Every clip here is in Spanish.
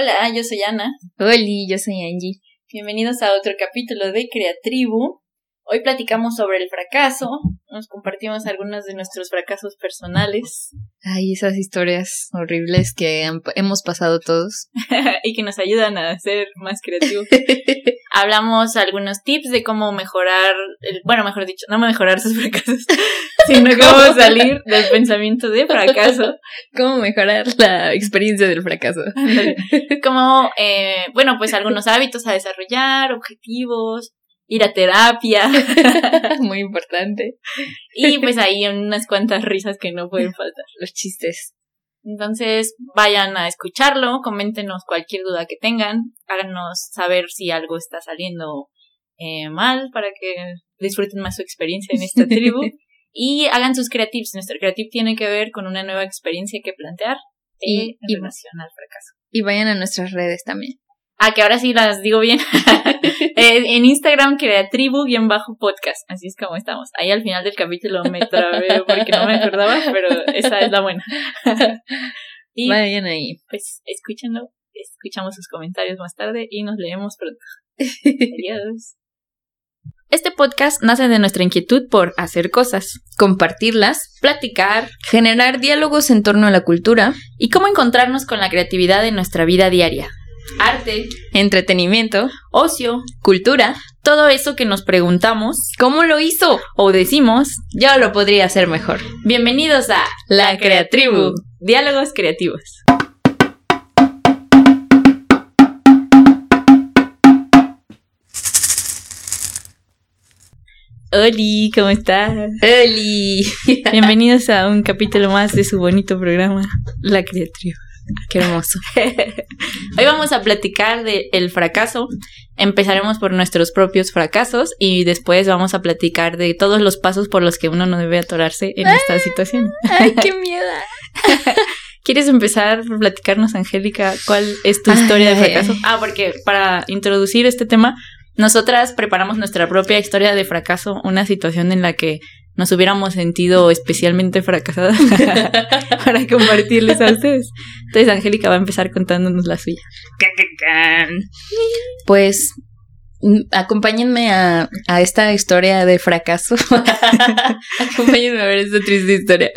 Hola, yo soy Ana. Hola, yo soy Angie. Bienvenidos a otro capítulo de Creatribu. Hoy platicamos sobre el fracaso, nos compartimos algunos de nuestros fracasos personales. Ay, esas historias horribles que hemos pasado todos. y que nos ayudan a ser más creativos. Hablamos algunos tips de cómo mejorar, el, bueno, mejor dicho, no mejorar sus fracasos, sino cómo salir del pensamiento de fracaso. Cómo mejorar la experiencia del fracaso. como, eh, bueno, pues algunos hábitos a desarrollar, objetivos, ir a terapia. Muy importante. Y pues ahí unas cuantas risas que no pueden faltar. Los chistes. Entonces vayan a escucharlo, coméntenos cualquier duda que tengan, háganos saber si algo está saliendo eh, mal para que disfruten más su experiencia en esta tribu y hagan sus creatives. Nuestro creative tiene que ver con una nueva experiencia que plantear y, y relación al fracaso. Y vayan a nuestras redes también. Ah, que ahora sí las digo bien. Eh, en Instagram crea tribu-podcast. Así es como estamos. Ahí al final del capítulo me trabé porque no me acordaba, pero esa es la buena. y Vayan ahí. Pues escúchenlo, escuchamos sus comentarios más tarde y nos leemos pronto. Adiós. Este podcast nace de nuestra inquietud por hacer cosas, compartirlas, platicar, generar diálogos en torno a la cultura y cómo encontrarnos con la creatividad en nuestra vida diaria arte, entretenimiento, ocio, cultura, todo eso que nos preguntamos, ¿cómo lo hizo? O decimos, yo lo podría hacer mejor. Bienvenidos a La Creatribu, diálogos creativos. Oli, ¿cómo estás? Oli. Bienvenidos a un capítulo más de su bonito programa, La Creatribu. Qué hermoso. Hoy vamos a platicar del fracaso. Empezaremos por nuestros propios fracasos y después vamos a platicar de todos los pasos por los que uno no debe atorarse en esta situación. ¡Ay, qué miedo! ¿Quieres empezar por platicarnos, Angélica, cuál es tu historia de fracaso? Ah, porque para introducir este tema, nosotras preparamos nuestra propia historia de fracaso, una situación en la que nos hubiéramos sentido especialmente fracasadas para compartirles a ustedes. Entonces Angélica va a empezar contándonos la suya. Pues mm, acompáñenme a, a esta historia de fracaso. acompáñenme a ver esta triste historia.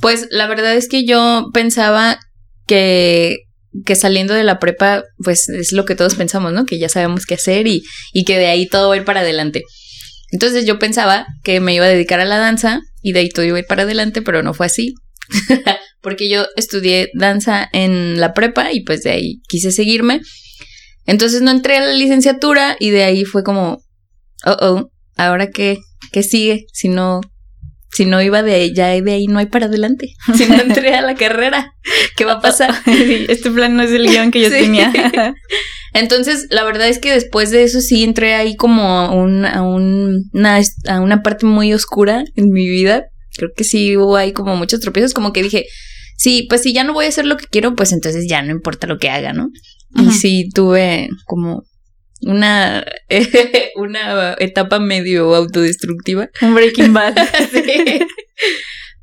Pues la verdad es que yo pensaba que que saliendo de la prepa, pues es lo que todos pensamos, ¿no? Que ya sabemos qué hacer y, y que de ahí todo va a ir para adelante. Entonces yo pensaba que me iba a dedicar a la danza y de ahí todo iba a ir para adelante, pero no fue así. Porque yo estudié danza en la prepa y pues de ahí quise seguirme. Entonces no entré a la licenciatura y de ahí fue como, oh, oh, ahora qué, qué sigue si no, si no iba de ahí, ya de ahí no hay para adelante. Si no entré a la carrera, ¿qué va a pasar? este plan no es el guion que yo tenía. Entonces, la verdad es que después de eso sí entré ahí como a, un, a, una, a una parte muy oscura en mi vida. Creo que sí hubo ahí como muchos tropiezos, como que dije, sí, pues si ya no voy a hacer lo que quiero, pues entonces ya no importa lo que haga, ¿no? Y sí tuve como una, una etapa medio autodestructiva. Un Breaking Bad. sí.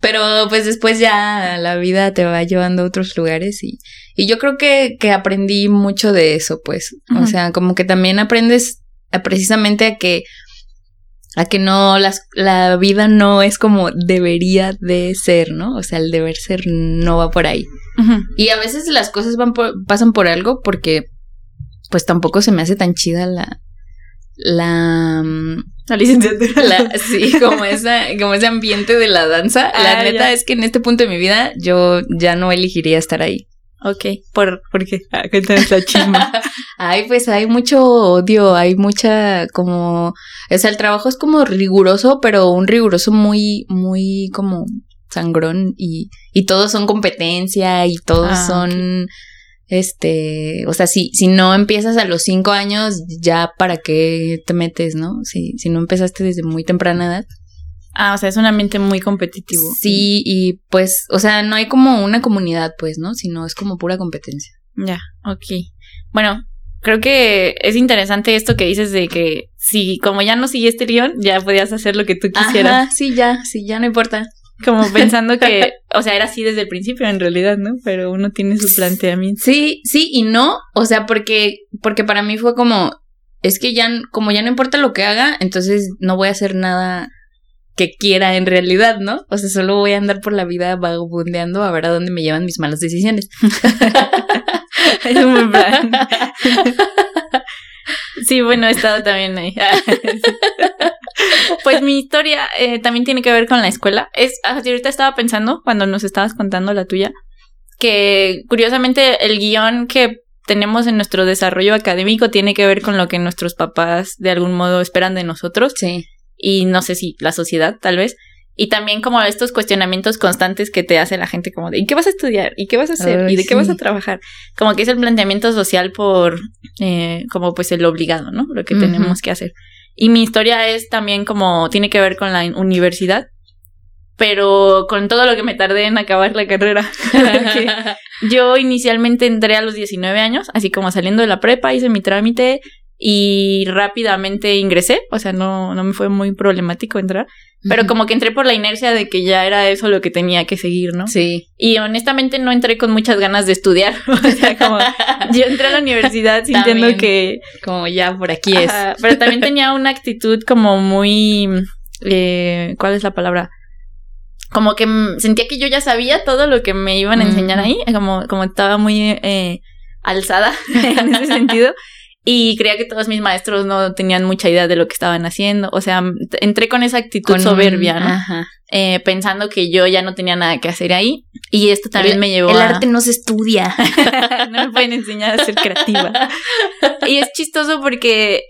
Pero pues después ya la vida te va llevando a otros lugares y, y yo creo que, que aprendí mucho de eso, pues. O sea, como que también aprendes a precisamente a que a que no las, la vida no es como debería de ser, ¿no? O sea, el deber ser no va por ahí. Y a veces las cosas van pasan por algo porque pues tampoco se me hace tan chida la la mm, la licenciatura. sí, como, esa, como ese ambiente de la danza. la ah, neta es que en este punto de mi vida yo ya no elegiría estar ahí. Ok, ¿por, ¿por qué? Ah, la chisma. Ay, pues hay mucho odio, hay mucha como... O sea, el trabajo es como riguroso, pero un riguroso muy, muy como sangrón y, y todos son competencia y todos ah, son... Este, o sea, si, si no empiezas a los cinco años, ya para qué te metes, ¿no? Si, si no empezaste desde muy temprana edad. Ah, o sea, es un ambiente muy competitivo. Sí, y pues, o sea, no hay como una comunidad, pues, ¿no? Sino es como pura competencia. Ya, ok. Bueno, creo que es interesante esto que dices de que si como ya no sigues este guion, ya podías hacer lo que tú quisieras. sí, ya, sí, ya no importa. Como pensando que, o sea, era así desde el principio en realidad, ¿no? Pero uno tiene su planteamiento. Sí, sí y no, o sea, porque, porque para mí fue como, es que ya, como ya no importa lo que haga, entonces no voy a hacer nada que quiera en realidad, ¿no? O sea, solo voy a andar por la vida vagabundeando a ver a dónde me llevan mis malas decisiones. es plan. Sí, bueno, he estado también ahí. pues mi historia eh, también tiene que ver con la escuela. Es, ahorita estaba pensando, cuando nos estabas contando la tuya, que curiosamente el guion que tenemos en nuestro desarrollo académico tiene que ver con lo que nuestros papás de algún modo esperan de nosotros. Sí. Y no sé si la sociedad, tal vez. Y también como estos cuestionamientos constantes que te hace la gente como de ¿y qué vas a estudiar? ¿y qué vas a hacer? ¿y de qué vas a trabajar? Como que es el planteamiento social por eh, como pues el obligado, ¿no? Lo que tenemos que hacer. Y mi historia es también como tiene que ver con la universidad, pero con todo lo que me tardé en acabar la carrera. yo inicialmente entré a los 19 años, así como saliendo de la prepa, hice mi trámite y rápidamente ingresé, o sea, no, no me fue muy problemático entrar, pero como que entré por la inercia de que ya era eso lo que tenía que seguir, ¿no? Sí. Y honestamente no entré con muchas ganas de estudiar, o sea, como yo entré a la universidad sintiendo que... Como ya por aquí es. pero también tenía una actitud como muy... Eh, ¿Cuál es la palabra? Como que sentía que yo ya sabía todo lo que me iban a enseñar ahí, como, como estaba muy eh, alzada en ese sentido. Y creía que todos mis maestros no tenían mucha idea de lo que estaban haciendo. O sea, entré con esa actitud soberbia, ¿no? Eh, pensando que yo ya no tenía nada que hacer ahí. Y esto también me llevó El arte no se estudia. no me pueden enseñar a ser creativa. y es chistoso porque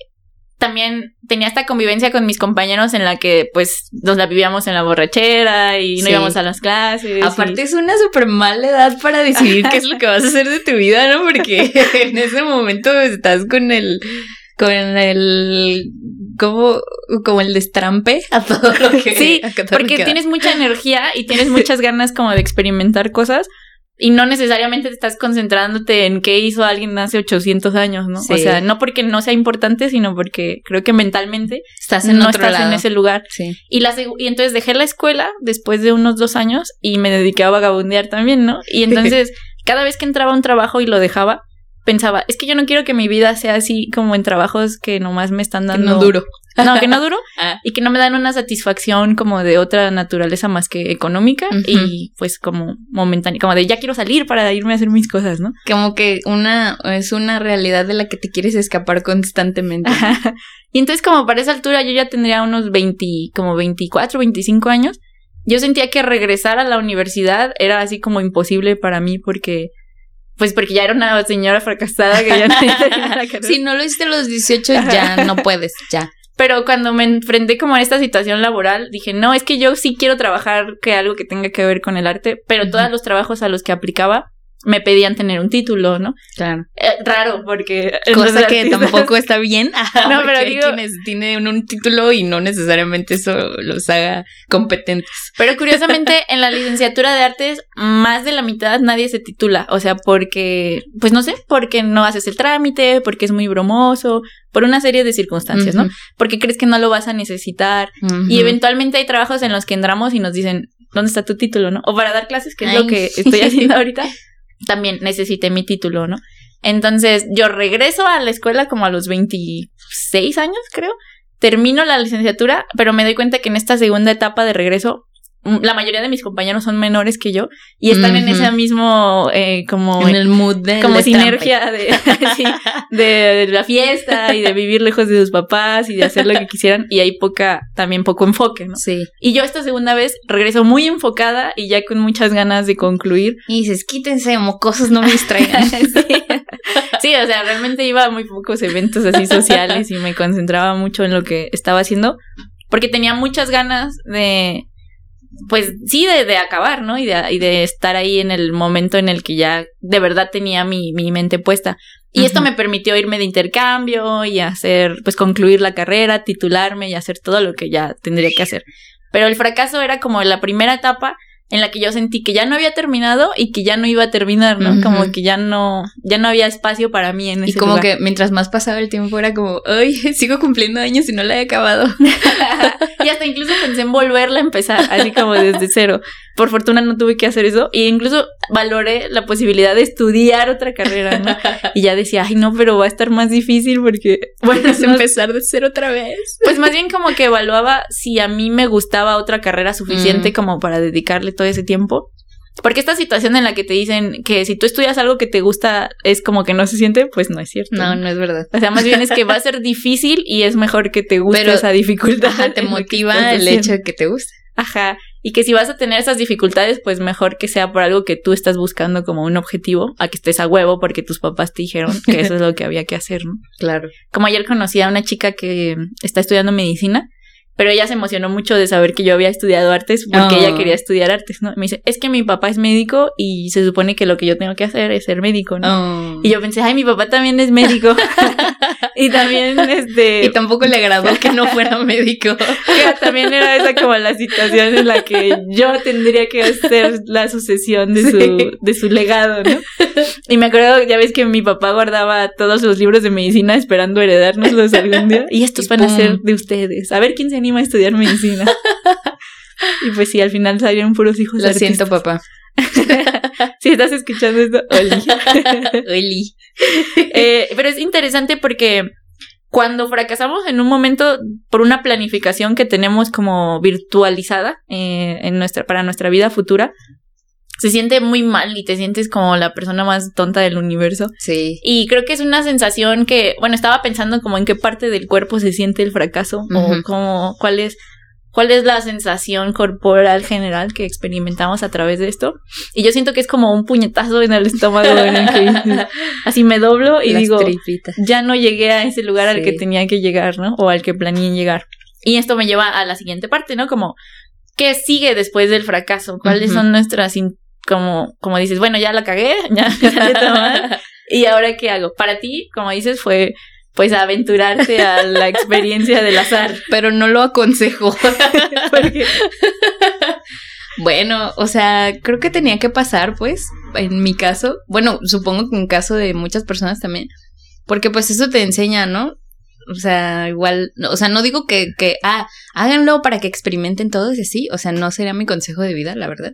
también tenía esta convivencia con mis compañeros en la que pues nos la vivíamos en la borrachera y no íbamos a las clases. Aparte es una súper mala edad para decidir qué es lo que vas a hacer de tu vida, ¿no? Porque en ese momento estás con el con el como como el destrampe a todo lo que Sí, porque tienes mucha energía y tienes muchas ganas como de experimentar cosas y no necesariamente te estás concentrándote en qué hizo alguien hace 800 años, ¿no? O sea, no porque no sea importante, sino porque creo que mentalmente estás en no otro estás en ese lugar. Sí. Y, la, y entonces dejé la escuela después de unos dos años y me dediqué a vagabundear también, ¿no? Y entonces cada vez que entraba a un trabajo y lo dejaba, pensaba, es que yo no quiero que mi vida sea así como en trabajos que nomás me están dando... no duro. No, que no duro Ah. y que no me dan una satisfacción como de otra naturaleza más que económica y pues como momentánea, como de ya quiero salir para irme a hacer mis cosas, ¿no? Como que una es una realidad de la que te quieres escapar constantemente. y entonces como para esa altura yo ya tendría unos 20, como 24, 25 años. Yo sentía que regresar a la universidad era así como imposible para mí porque pues porque ya era una señora fracasada que ya no la. Si no lo hiciste a los 18 ya no puedes, ya. Pero cuando me enfrenté como a esta situación laboral, dije, no, es que yo sí quiero trabajar que algo que tenga que ver con el arte, pero todos los trabajos a los que aplicaba me pedían tener un título, ¿no? Claro. Eh, raro, porque... Cosa que artistas- tampoco está bien. No, pero hay digo- quienes tienen un título y no necesariamente eso los haga competentes. Pero curiosamente, en la licenciatura de artes, más de la mitad nadie se titula. O sea, porque, pues no sé, porque no haces el trámite, porque es muy bromoso, por una serie de circunstancias, ¿no? Porque crees que no lo vas a necesitar. Y eventualmente hay trabajos en los que entramos y nos dicen, ¿dónde está tu título, no? O para dar clases, que es Ay. lo que estoy haciendo ahorita, también necesité mi título, ¿no? Entonces, yo regreso a la escuela como a los 26 años, creo. Termino la licenciatura, pero me doy cuenta que en esta segunda etapa de regreso, la mayoría de mis compañeros son menores que yo y están en ese mismo, eh, como en el mood de como sinergia de, sí, de, de la fiesta y de vivir lejos de sus papás y de hacer lo que quisieran y hay poca, también poco enfoque, ¿no? Sí. Y yo esta segunda vez regreso muy enfocada y ya con muchas ganas de concluir. Y dices, quítense, mocosos, no me distraigan. sí. Sí, o sea, realmente iba a muy pocos eventos así sociales y me concentraba mucho en lo que estaba haciendo porque tenía muchas ganas de, pues sí, de, de acabar, ¿no? Y de, y de estar ahí en el momento en el que ya de verdad tenía mi, mi mente puesta. Y esto me permitió irme de intercambio y hacer, pues concluir la carrera, titularme y hacer todo lo que ya tendría que hacer. Pero el fracaso era como la primera etapa en la que yo sentí que ya no había terminado y que ya no iba a terminar, ¿no? Como que ya no, ya no había espacio para mí en ese Y como lugar. que mientras más pasaba el tiempo era como, ay, sigo cumpliendo años y no la he acabado. y hasta incluso pensé en volverla a empezar, así como desde cero. Por fortuna no tuve que hacer eso. Y incluso valoré la posibilidad de estudiar otra carrera, ¿no? Y ya decía, ay, no, pero va a estar más difícil porque, bueno, Es empezar de cero otra vez. Pues más bien como que evaluaba si a mí me gustaba otra carrera suficiente Mm. como para dedicarle todo ese tiempo. Porque esta situación en la que te dicen que si tú estudias algo que te gusta es como que no se siente, pues no es cierto. No, no es verdad. O sea, más bien es que va a ser difícil y es mejor que te guste Pero, esa dificultad. Ajá, te motiva el hecho de que te guste. Ajá. Y que si vas a tener esas dificultades, pues mejor que sea por algo que tú estás buscando como un objetivo, a que estés a huevo porque tus papás te dijeron que eso es lo que había que hacer, ¿no? Claro. Como ayer conocí a una chica que está estudiando medicina, pero ella se emocionó mucho de saber que yo había estudiado artes porque Oh. ella quería estudiar artes, ¿no? Me dice, es que mi papá es médico y se supone que lo que yo tengo que hacer es ser médico, ¿no? Oh. Y yo pensé, ay, mi papá también es médico. y también, este... Y tampoco le agradó que no fuera médico. también era esa como la situación en la que yo tendría que hacer la sucesión de su, Sí. de su legado, ¿no? Y me acuerdo, ya ves que mi papá guardaba todos los libros de medicina esperando heredárnoslos algún día. Y estos Y van a pum. ser de ustedes. A ver quién se a estudiar medicina. Y pues sí, al final salieron puros hijos Lo artistas. siento, papá. Si estás escuchando esto, Oli. Oli. Eh, pero es interesante porque cuando fracasamos en un momento por una planificación que tenemos como virtualizada eh, en nuestra, para nuestra vida futura, se siente muy mal y te sientes como la persona más tonta del universo. Sí. Y creo que es una sensación que, bueno, estaba pensando como en qué parte del cuerpo se siente el fracaso o como cuál es cuál es la sensación corporal general que experimentamos a través de esto. Y yo siento que es como un puñetazo en el estómago en el que así me doblo y Las digo, tripitas. ya no llegué a ese lugar al que tenía que llegar, ¿no? O al que planeé llegar. Y esto me lleva a la siguiente parte, ¿no? Como, ¿qué sigue después del fracaso? ¿Cuáles son nuestras, in- como, como dices, bueno, ya la cagué, ya salió todo mal, ¿y ahora qué hago? Para ti, como dices, fue, pues, aventurarte a la experiencia del azar. Pero no lo aconsejo. Porque, Bueno, o sea, creo que tenía que pasar, pues, en mi caso. Bueno, supongo que en caso de muchas personas también. Porque pues eso te enseña, ¿no? O sea, igual, no- o sea, no digo que, que, ah, háganlo para que experimenten todos y así. O sea, no sería mi consejo de vida, la verdad.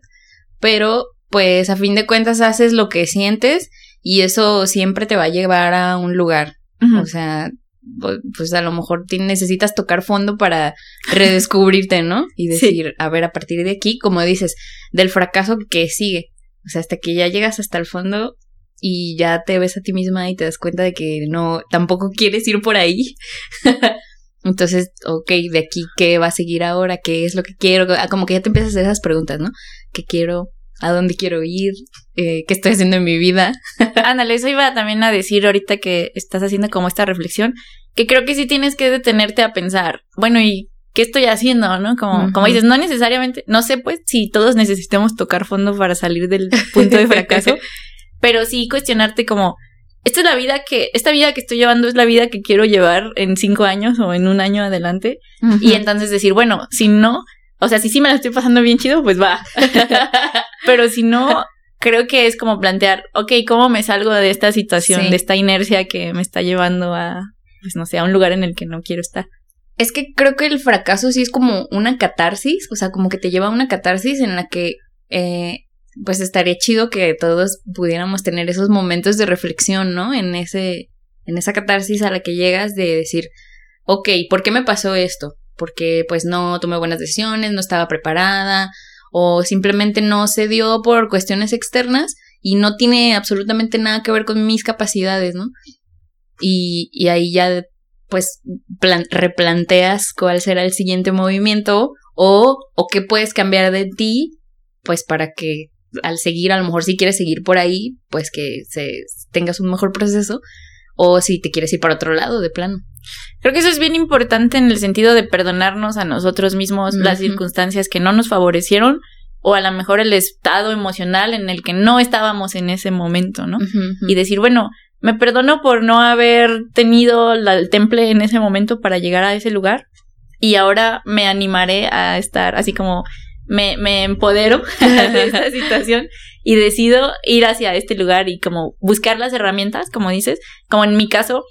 Pero, pues, a fin de cuentas haces lo que sientes y eso siempre te va a llevar a un lugar. O sea, pu- pues a lo mejor necesitas tocar fondo para redescubrirte, ¿no? Y Sí. decir, a ver, a partir de aquí, como dices, del fracaso que sigue. O sea, hasta que ya llegas hasta el fondo y ya te ves a ti misma y te das cuenta de que no, tampoco quieres ir por ahí. Entonces, ok, de aquí, ¿qué va a seguir ahora? ¿Qué es lo que quiero? Ah, Como que ya te empiezas a hacer esas preguntas, ¿no? ¿Qué quiero? ¿A dónde quiero ir? Eh, ¿Qué estoy haciendo en mi vida? Ándale, eso iba también a decir ahorita que estás haciendo como esta reflexión, que creo que sí tienes que detenerte a pensar, bueno, ¿y qué estoy haciendo? ¿No? Como, como dices, no necesariamente, no sé pues si todos necesitemos tocar fondo para salir del punto de fracaso, pero sí cuestionarte como, esta es la vida que, esta vida que estoy llevando es la vida que quiero llevar en cinco años o en un año adelante, y entonces decir, bueno, si no, o sea, si sí me la estoy pasando bien chido, pues va. Pero si no, creo que es como plantear, ok, ¿cómo me salgo de esta situación, Sí. de esta inercia que me está llevando a, pues no sé, a un lugar en el que no quiero estar? Es que creo que el fracaso sí es como una catarsis, o sea, como que te lleva a una catarsis en la que, eh, pues estaría chido que todos pudiéramos tener esos momentos de reflexión, ¿no? En ese, en esa catarsis a la que llegas de decir, ok, ¿por qué me pasó esto? Porque pues no tomé buenas decisiones, no estaba preparada, o simplemente no se dio por cuestiones externas y no tiene absolutamente nada que ver con mis capacidades, ¿no? Y, y ahí ya pues plan- replanteas cuál será el siguiente movimiento o, o qué puedes cambiar de ti, pues para que al seguir, a lo mejor si quieres seguir por ahí, pues que se, tengas un mejor proceso o si te quieres ir para otro lado de plano. Creo que eso es bien importante en el sentido de perdonarnos a nosotros mismos las circunstancias que no nos favorecieron o a lo mejor el estado emocional en el que no estábamos en ese momento, ¿no? y decir, bueno, me perdono por no haber tenido la- el temple en ese momento para llegar a ese lugar y ahora me animaré a estar así como me, me empodero de esta situación y decido ir hacia este lugar y como buscar las herramientas, como dices, como en mi caso,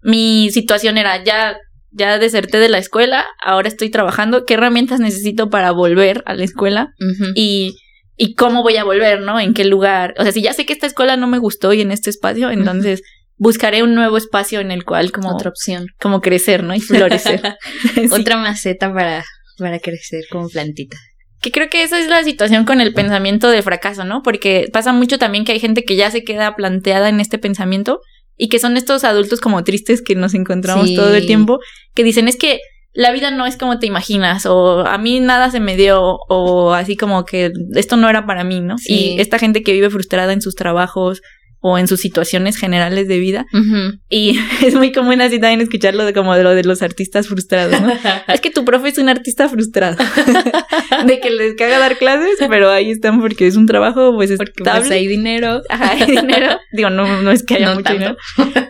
mi situación era ya ya deserté de la escuela, ahora estoy trabajando, ¿qué herramientas necesito para volver a la escuela? y, y cómo voy a volver, ¿no? ¿En qué lugar? O sea, si ya sé que esta escuela no me gustó y en este espacio, entonces buscaré un nuevo espacio en el cual como otra opción, como crecer, ¿no? Y florecer. Otra maceta para para crecer como plantita. Que creo que esa es la situación con el pensamiento de fracaso, ¿no? Porque pasa mucho también que hay gente que ya se queda planteada en este pensamiento y que son estos adultos como tristes que nos encontramos todo el tiempo, que dicen es que la vida no es como te imaginas, o a mí nada se me dio, o así como que esto no era para mí, ¿no? Y esta gente que vive frustrada en sus trabajos, o en sus situaciones generales de vida. Y es muy común así también escucharlo de como de lo de los artistas frustrados, ¿no? es que tu profe es un artista frustrado. de que les caga dar clases, pero ahí están porque es un trabajo pues porque pues, hay dinero. Ajá, hay dinero. Digo, no, no es que haya mucho dinero.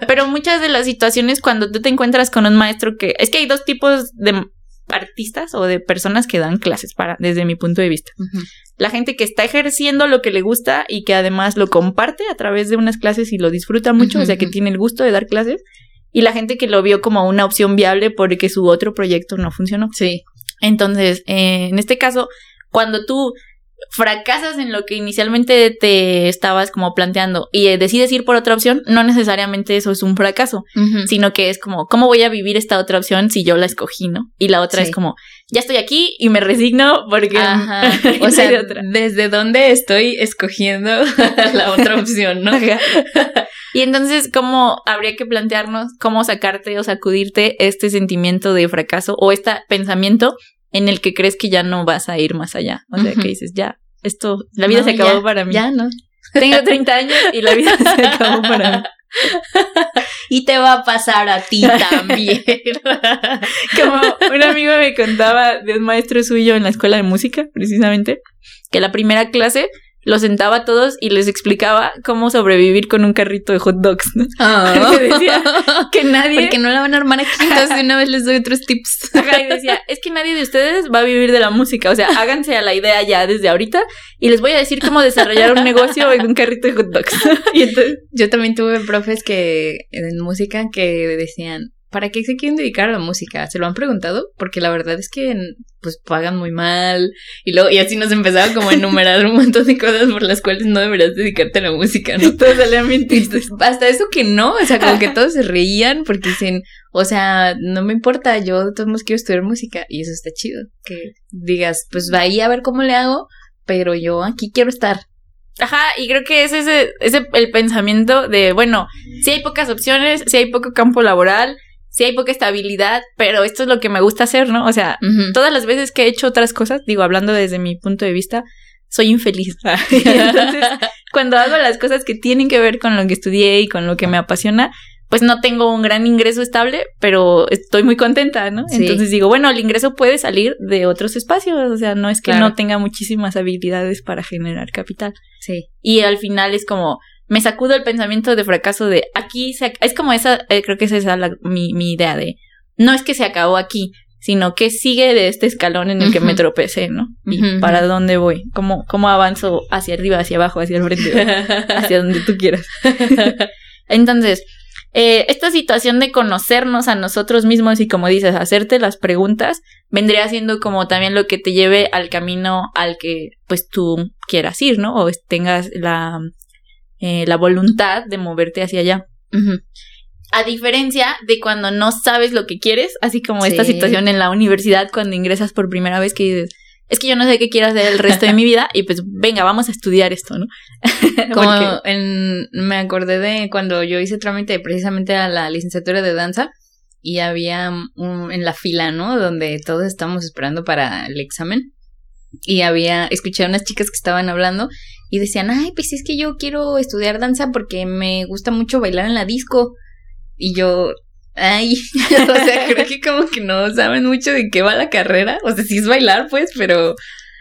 Pero muchas de las situaciones cuando tú te encuentras con un maestro que... Es que hay dos tipos de artistas o de personas que dan clases para, desde mi punto de vista la gente que está ejerciendo lo que le gusta y que además lo comparte a través de unas clases y lo disfruta mucho, o sea, que tiene el gusto de dar clases, y la gente que lo vio como una opción viable porque su otro proyecto no funcionó. Sí. Entonces, eh, en este caso, cuando tú fracasas en lo que inicialmente te estabas como planteando y eh, decides ir por otra opción, no necesariamente eso es un fracaso, sino que es como, ¿cómo voy a vivir esta otra opción si yo la escogí, no? Y la otra es como, ya estoy aquí y me resigno porque... o sea, ¿desde dónde estoy escogiendo la otra opción, no? y entonces, ¿cómo habría que plantearnos cómo sacarte o sacudirte este sentimiento de fracaso o este pensamiento en el que crees que ya no vas a ir más allá. O sea, que dices, ya, esto, la vida se acabó para mí. Ya no. Tengo 30 años y la vida se acabó para mí. y te va a pasar a ti también. Como un amigo me contaba de un maestro suyo en la escuela de música, precisamente, que la primera clase los sentaba a todos y les explicaba cómo sobrevivir con un carrito de hot dogs. ¿no? Ah. decía que nadie. Porque no la van a armar aquí, entonces de una vez les doy otros tips. y decía, es que nadie de ustedes va a vivir de la música. O sea, háganse a la idea ya desde ahorita y les voy a decir cómo desarrollar un negocio en un carrito de hot dogs. y entonces. Yo también tuve profes que en música que decían, ¿para qué se quieren dedicar a la música? ¿Se lo han preguntado? Porque la verdad es que pues pagan muy mal y luego y así nos empezaba como a enumerar un montón de cosas por las cuales no deberías dedicarte a la música, ¿no? Todos salían mintiendo. Hasta eso que no, o sea, como que todos se reían porque dicen, o sea, no me importa, yo de todos modos quiero estudiar música y eso está chido, que digas, pues va ahí a ver cómo le hago, pero yo aquí quiero estar. Ajá, y creo que ese es ese, el pensamiento de, bueno, si hay pocas opciones, si hay poco campo laboral, sí hay poca estabilidad, pero esto es lo que me gusta hacer, ¿no? O sea, todas las veces que he hecho otras cosas, digo, hablando desde mi punto de vista, soy infeliz. Entonces, cuando hago las cosas que tienen que ver con lo que estudié y con lo que me apasiona, pues no tengo un gran ingreso estable, pero estoy muy contenta, ¿no? Entonces digo, bueno, el ingreso puede salir de otros espacios, o sea, no es que no tenga muchísimas habilidades para generar capital. Sí. Y al final es como, me sacudo el pensamiento de fracaso de aquí se es como esa eh, creo que esa es mi, mi, idea de no es que se acabó aquí sino que sigue de este escalón en el que me tropecé no y para dónde voy cómo cómo avanzo hacia arriba hacia abajo hacia el frente hacia donde tú quieras. Entonces eh, esta situación de conocernos a nosotros mismos y como dices hacerte las preguntas vendría siendo como también lo que te lleve al camino al que pues tú quieras ir no o tengas la eh, la voluntad de moverte hacia allá. A diferencia de cuando no sabes lo que quieres, así como esta situación en la universidad cuando ingresas por primera vez que dices, es que yo no sé qué quiero hacer el resto de mi vida y pues venga, vamos a estudiar esto, ¿no? como en, me acordé de cuando yo hice trámite precisamente a la licenciatura de danza y había en la fila, ¿no? Donde todos estamos esperando para el examen y había, escuché a unas chicas que estaban hablando y decían, ay, pues es que yo quiero estudiar danza porque me gusta mucho bailar en la disco. Y yo, ay, o sea, creo que como que no saben mucho de qué va la carrera. O sea, sí es bailar, pues, pero...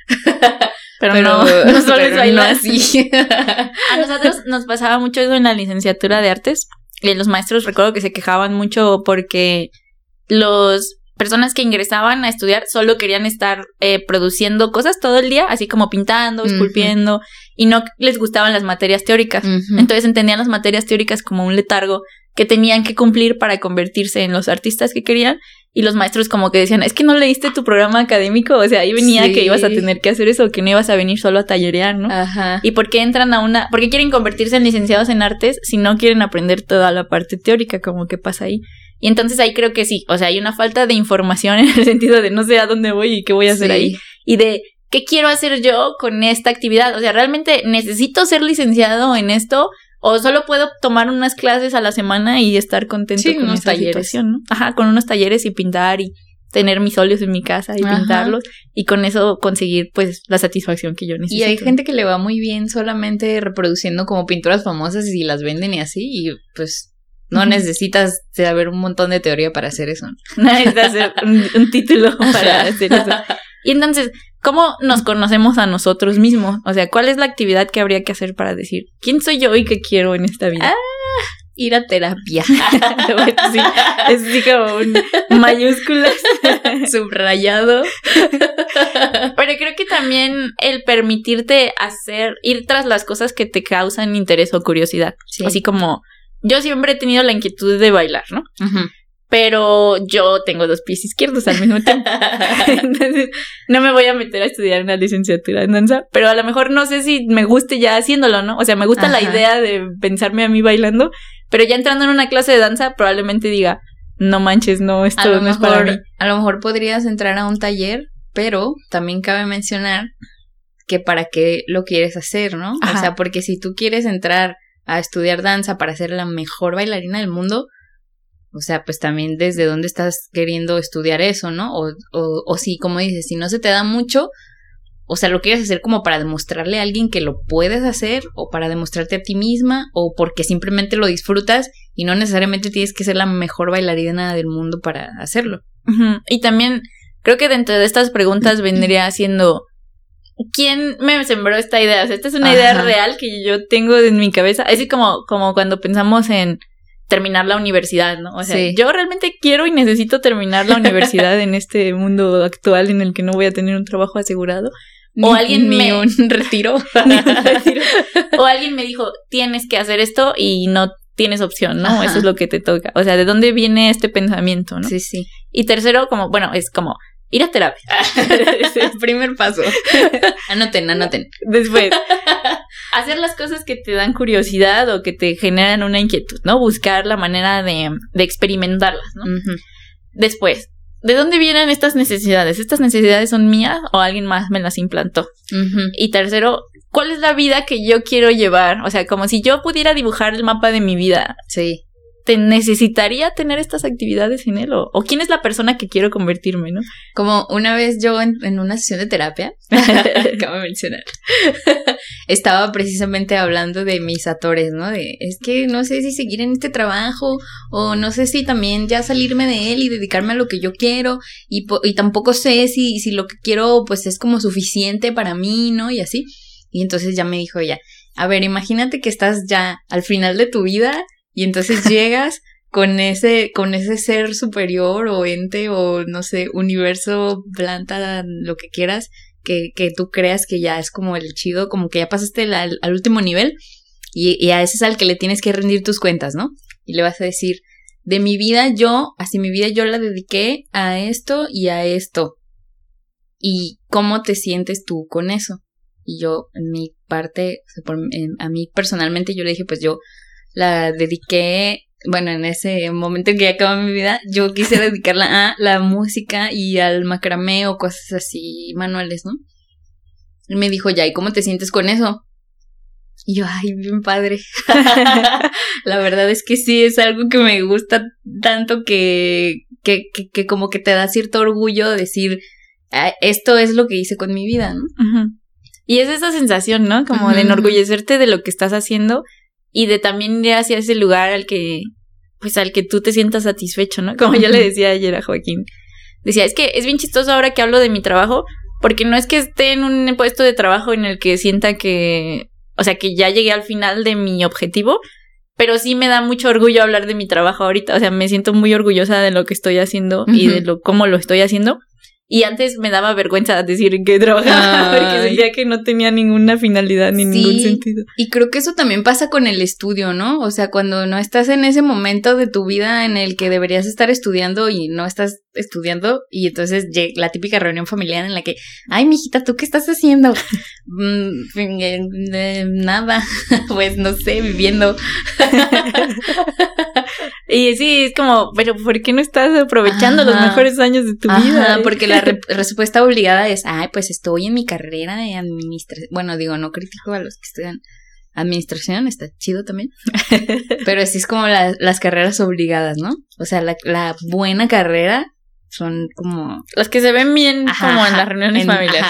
Pero, no, no solo es bailar. así. a nosotros nos pasaba mucho eso en la licenciatura de artes. Y los maestros recuerdo que se quejaban mucho porque los personas que ingresaban a estudiar solo querían estar eh, produciendo cosas todo el día, así como pintando, esculpiendo, y no les gustaban las materias teóricas. Entonces entendían las materias teóricas como un letargo que tenían que cumplir para convertirse en los artistas que querían. Y los maestros como que decían, es que no leíste tu programa académico, o sea, ahí venía que ibas a tener que hacer eso, que no ibas a venir solo a tallerear, ¿no? Ajá. ¿Y por qué entran a una, por qué quieren convertirse en licenciados en artes si no quieren aprender toda la parte teórica, como que pasa ahí? Y entonces ahí creo que sí, o sea, hay una falta de información en el sentido de no sé a dónde voy y qué voy a hacer ahí, y de qué quiero hacer yo con esta actividad, o sea, realmente necesito ser licenciado en esto o solo puedo tomar unas clases a la semana y estar contento con unos talleres, ¿no? Ajá, con unos talleres y pintar y tener mis óleos en mi casa y pintarlos y con eso conseguir pues la satisfacción que yo necesito. Y hay gente que le va muy bien solamente reproduciendo como pinturas famosas y las venden y así y pues no necesitas saber un montón de teoría para hacer eso. No necesitas hacer un título para hacer eso. Y entonces, ¿cómo nos conocemos a nosotros mismos? O sea, ¿cuál es la actividad que habría que hacer para decir quién soy yo y qué quiero en esta vida? Ah, ir a terapia. sí, es así como un mayúsculas subrayado. Pero creo que también el permitirte hacer, ir tras las cosas que te causan interés o curiosidad. Así como yo siempre he tenido la inquietud de bailar, ¿no? pero yo tengo dos pies izquierdos al mismo tiempo. Entonces, no me voy a meter a estudiar una licenciatura en danza, pero a lo mejor no sé si me guste ya haciéndolo, ¿no? O sea, me gusta la idea de pensarme a mí bailando, pero ya entrando en una clase de danza probablemente diga, no manches, no, esto no es para mí. A lo mejor podrías entrar a un taller, pero también cabe mencionar que para qué lo quieres hacer, ¿no? O sea, porque si tú quieres entrar a estudiar danza para ser la mejor bailarina del mundo, o sea, pues también desde dónde estás queriendo estudiar eso, ¿no? O, o, o si, como dices, si no se te da mucho, o sea, lo quieres hacer como para demostrarle a alguien que lo puedes hacer, o para demostrarte a ti misma, o porque simplemente lo disfrutas y no necesariamente tienes que ser la mejor bailarina del mundo para hacerlo. Y también creo que dentro de estas preguntas vendría siendo, ¿quién me sembró esta idea? O sea, esta es una idea real que yo tengo en mi cabeza. Así como, como cuando pensamos en terminar la universidad, ¿no? O sea, yo realmente quiero y necesito terminar la universidad en este mundo actual en el que no voy a tener un trabajo asegurado. o alguien me un retiro. o alguien me dijo, tienes que hacer esto y no tienes opción, ¿no? Eso es lo que te toca. O sea, ¿de dónde viene este pensamiento, no? Sí, sí. Y tercero, como, bueno, es como ir a terapia. es el primer paso. anoten, anoten. Después, hacer las cosas que te dan curiosidad o que te generan una inquietud, ¿no? Buscar la manera de, de experimentarlas, ¿no? Después, ¿de dónde vienen estas necesidades? ¿Estas necesidades son mías o alguien más me las implantó? Y tercero, ¿cuál es la vida que yo quiero llevar? O sea, como si yo pudiera dibujar el mapa de mi vida. Sí te necesitaría tener estas actividades en él? O, quién es la persona que quiero convertirme, no? Como una vez yo en, una sesión de terapia, acabo de mencionar, estaba precisamente hablando de mis atores, ¿no? De, es que no sé si seguir en este trabajo o no sé si también ya salirme de él y dedicarme a lo que yo quiero y, y tampoco sé si, si lo que quiero pues es como suficiente para mí, ¿no? Y así. Y entonces ya me dijo ella, a ver, imagínate que estás ya al final de tu vida y entonces llegas con ese, con ese ser superior o ente o no sé, universo, planta, lo que quieras, que, que tú creas que ya es como el chido, como que ya pasaste al, último nivel y, y a ese es al que le tienes que rendir tus cuentas, ¿no? Y le vas a decir, de mi vida yo, así mi vida yo la dediqué a esto y a esto. ¿Y cómo te sientes tú con eso? Y yo, en mi parte, a mí personalmente yo le dije, pues yo la dediqué, bueno, en ese momento en que ya acabó mi vida, yo quise dedicarla a la música y al macramé o cosas así manuales, ¿no? Y me dijo, ya, ¿y cómo te sientes con eso? Y yo, ay, bien padre. la verdad es que sí, es algo que me gusta tanto que, que, que, como que te da cierto orgullo decir, ah, esto es lo que hice con mi vida, ¿no? Y es esa sensación, ¿no? Como de enorgullecerte de lo que estás haciendo y de también ir hacia ese lugar al que, pues al que tú te sientas satisfecho, ¿no? Como yo le decía ayer a Joaquín. Decía, es que es bien chistoso ahora que hablo de mi trabajo, porque no es que esté en un puesto de trabajo en el que sienta que, o sea, que ya llegué al final de mi objetivo, pero sí me da mucho orgullo hablar de mi trabajo ahorita, o sea, me siento muy orgullosa de lo que estoy haciendo y de lo cómo lo estoy haciendo. Y antes me daba vergüenza decir que trabajaba porque sentía que no tenía ninguna finalidad ni ningún sentido. Y creo que eso también pasa con el estudio, ¿no? O sea, cuando no estás en ese momento de tu vida en el que deberías estar estudiando y no estás estudiando y entonces la típica reunión familiar en la que, ay, mijita, ¿tú qué estás haciendo? Mm, nada, pues no sé, viviendo. Y sí, es como, pero ¿por qué no estás aprovechando los mejores años de tu vida? Porque la respuesta obligada es, ay, pues estoy en mi carrera de administración. Bueno, digo, no critico a los que estudian administración, está chido también. Pero así es como las carreras obligadas, ¿no? O sea, la, la buena carrera son como... Los que se ven bien como en las reuniones familiares.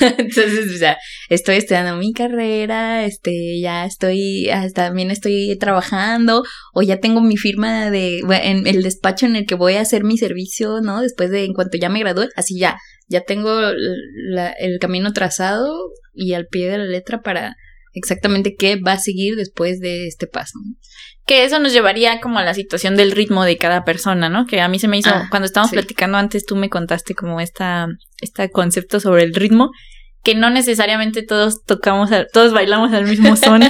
Entonces, o sea, estoy estudiando mi carrera, este, ya estoy, también estoy trabajando, o ya tengo mi firma de, en el despacho en el que voy a hacer mi servicio, ¿no? Después de, en cuanto ya me gradúe, así ya, ya tengo el camino trazado y al pie de la letra para exactamente qué va a seguir después de este paso. Que eso nos llevaría como a la situación del ritmo de cada persona, ¿no? Que a mí se me hizo, ah, cuando estábamos platicando antes, tú me contaste como esta, este concepto sobre el ritmo que no necesariamente todos tocamos, todos bailamos al mismo son,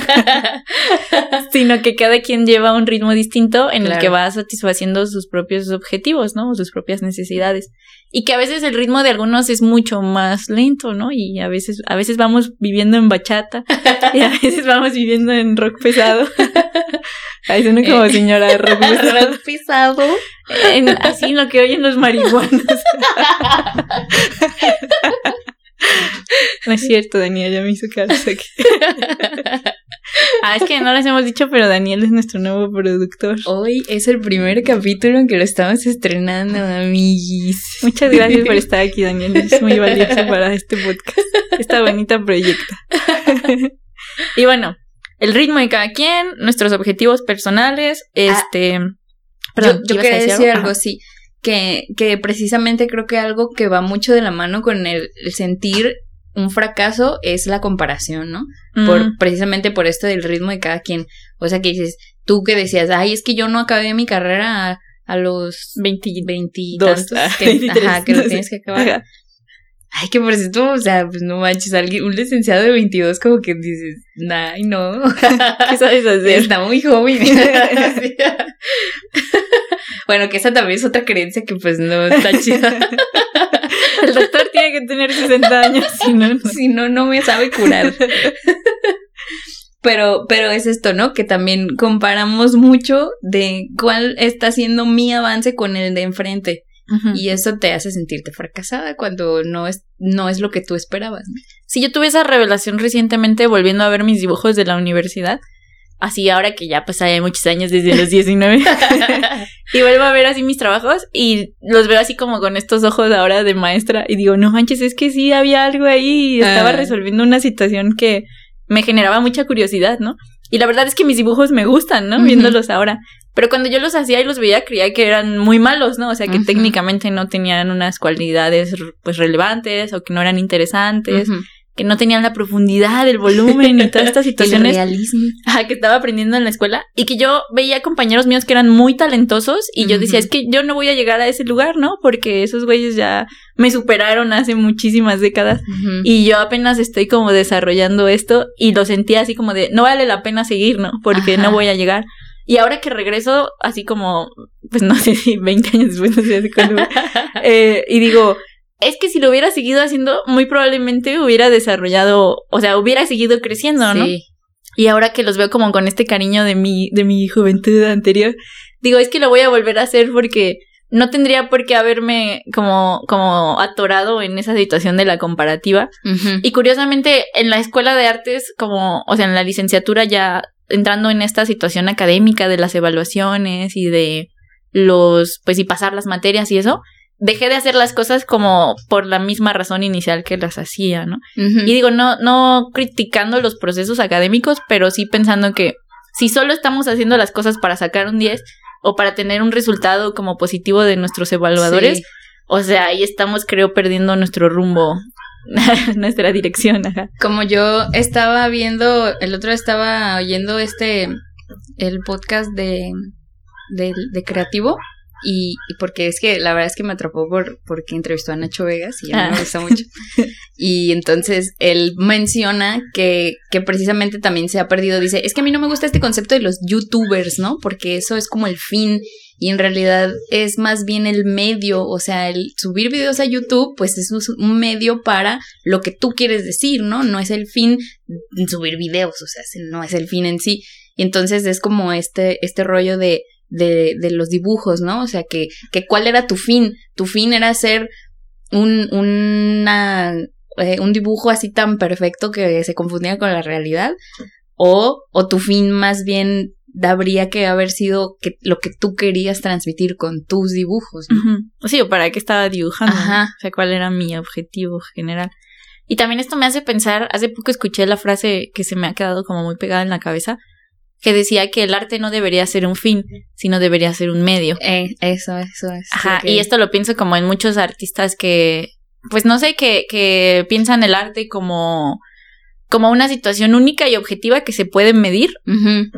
sino que cada quien lleva un ritmo distinto en el que va satisfaciendo sus propios objetivos, ¿no? Sus propias necesidades. Y que a veces el ritmo de algunos es mucho más lento, ¿no? Y a veces, a veces vamos viviendo en bachata y a veces vamos viviendo en rock pesado. Ahí suena como eh, señora de rock pesado. rock pesado. En, así lo que oyen los marihuanos. No es cierto, Daniel, ya me hizo caso aquí. Ah, es que no les hemos dicho, pero Daniel es nuestro nuevo productor. Hoy es el primer capítulo en que lo estamos estrenando, amiguis. Muchas gracias por estar aquí, Daniel. Es muy valioso para este podcast, esta bonita proyecto. y bueno, el ritmo de cada quien, nuestros objetivos personales, ah, este... perdón, yo, quería decir, algo, sí que, que precisamente creo que algo que va mucho de la mano con el, sentir un fracaso es la comparación, ¿no? Por, precisamente por esto del ritmo de cada quien. O sea, que dices, tú que decías, ay, es que yo no acabé mi carrera a, los 20, 22, que, ajá, que lo tienes que acabar. Ay, que por cierto, o sea, pues no manches, alguien, un licenciado de 22 como que dices, ay, no. ¿Qué sabes hacer? Está muy joven. bueno, que esa también es otra creencia que pues no está chida. El doctor tiene que tener 60 años, si no, no. Si no, no me sabe curar. Pero, pero es esto, ¿no? Que también comparamos mucho de cuál está siendo mi avance con el de enfrente. Y eso te hace sentirte fracasada cuando no es, no es lo que tú esperabas. Sí, yo tuve esa revelación recientemente volviendo a ver mis dibujos de la universidad. Así ahora que ya pues hay muchos años desde los 19. y vuelvo a ver así mis trabajos y los veo así como con estos ojos ahora de maestra y digo, no manches, es que sí había algo ahí y estaba ah. resolviendo una situación que me generaba mucha curiosidad, ¿no? Y la verdad es que mis dibujos me gustan, ¿no? Viéndolos ahora. Pero cuando yo los hacía y los veía, creía que eran muy malos, ¿no? O sea, que técnicamente no tenían unas cualidades pues relevantes o que no eran interesantes, que no tenían la profundidad, el volumen y todas estas situaciones. el realismo. que estaba aprendiendo en la escuela y que yo veía compañeros míos que eran muy talentosos y yo decía, es que yo no voy a llegar a ese lugar, ¿no? Porque esos güeyes ya me superaron hace muchísimas décadas y yo apenas estoy como desarrollando esto y lo sentía así como de, no vale la pena seguir, ¿no? Porque no voy a llegar. Y ahora que regreso, así como, pues no sé si 20 años después, no sé así cuando, eh, y digo, es que si lo hubiera seguido haciendo, muy probablemente hubiera desarrollado, o sea, hubiera seguido creciendo, ¿no? Sí. Y ahora que los veo como con este cariño de mi, de mi juventud anterior, digo, es que lo voy a volver a hacer porque no tendría por qué haberme como, como atorado en esa situación de la comparativa. Y curiosamente, en la escuela de artes, como, o sea, en la licenciatura ya entrando en esta situación académica de las evaluaciones y de los, pues y pasar las materias y eso, dejé de hacer las cosas como por la misma razón inicial que las hacía, ¿no? Y digo, no, no criticando los procesos académicos, pero sí pensando que si solo estamos haciendo las cosas para sacar un 10 o para tener un resultado como positivo de nuestros evaluadores, o sea, ahí estamos, creo, perdiendo nuestro rumbo nuestra dirección. Ajá. Como yo estaba viendo, el otro estaba oyendo este el podcast de, de, de creativo y, porque es que la verdad es que me atrapó por porque entrevistó a Nacho Vegas y a mí me ah. gusta mucho. Y entonces él menciona que, que precisamente también se ha perdido, dice, es que a mí no me gusta este concepto de los youtubers, ¿no? Porque eso es como el fin y en realidad es más bien el medio, o sea, el subir videos a YouTube, pues es un medio para lo que tú quieres decir, ¿no? No es el fin subir videos, o sea, no es el fin en sí. Y entonces es como este, este rollo de de, de los dibujos, ¿no? O sea, que, que cuál era tu fin. Tu fin era hacer un, una, eh, un dibujo así tan perfecto que se confundía con la realidad. O, o tu fin más bien habría que haber sido que, lo que tú querías transmitir con tus dibujos. ¿no? Sí, o para qué estaba dibujando. O sea, cuál era mi objetivo general. Y también esto me hace pensar, hace poco escuché la frase que se me ha quedado como muy pegada en la cabeza, que decía que el arte no debería ser un fin, sino debería ser un medio. Eh, eso, eso, es. Ajá, y esto lo pienso como en muchos artistas que, pues no sé, que, que piensan el arte como, como una situación única y objetiva que se puede medir.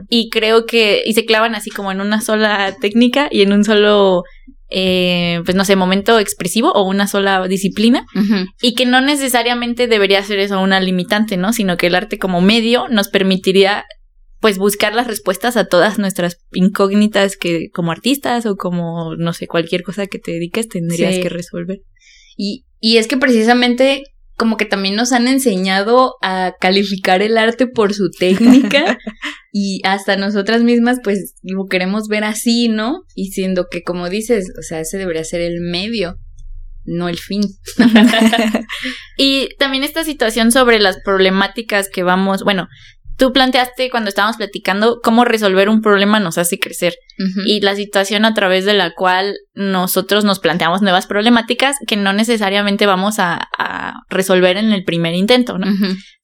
Y creo que, y se clavan así como en una sola técnica y en un solo, eh, pues no sé, momento expresivo o una sola disciplina. Y que no necesariamente debería ser eso una limitante, ¿no? Sino que el arte como medio nos permitiría pues buscar las respuestas a todas nuestras incógnitas que como artistas o como, no sé, cualquier cosa que te dediques tendrías que resolver. Y, y es que precisamente como que también nos han enseñado a calificar el arte por su técnica y hasta nosotras mismas pues lo queremos ver así, ¿no? Y siendo que como dices, o sea, ese debería ser el medio, no el fin. y también esta situación sobre las problemáticas que vamos, bueno, tú planteaste cuando estábamos platicando cómo resolver un problema nos hace crecer y la situación a través de la cual nosotros nos planteamos nuevas problemáticas que no necesariamente vamos a, resolver en el primer intento, ¿no?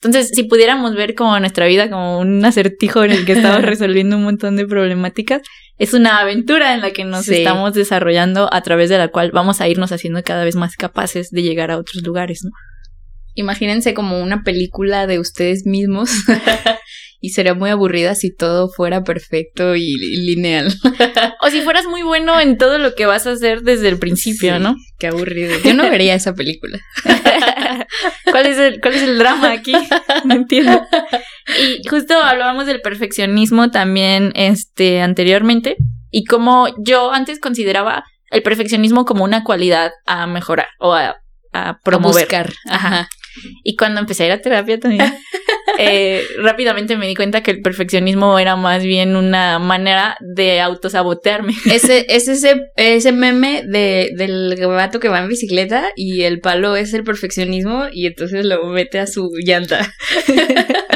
Entonces, si pudiéramos ver como nuestra vida como un acertijo en el que estamos resolviendo un montón de problemáticas, es una aventura en la que nos estamos desarrollando a través de la cual vamos a irnos haciendo cada vez más capaces de llegar a otros lugares, ¿no? Imagínense como una película de ustedes mismos y sería muy aburrida si todo fuera perfecto y, lineal. o si fueras muy bueno en todo lo que vas a hacer desde el principio, ¿no? Qué aburrido. Yo no vería esa película. ¿Cuál es el, cuál es el drama aquí? No entiendo. Y justo hablábamos del perfeccionismo también este anteriormente y como yo antes consideraba el perfeccionismo como una cualidad a mejorar o a, a promover. buscar. Ajá. Y cuando empecé a ir a terapia también, eh, rápidamente me di cuenta que el perfeccionismo era más bien una manera de autosabotearme. Ese, es ese, ese meme de, del gato que va en bicicleta y el palo es el perfeccionismo y entonces lo mete a su llanta.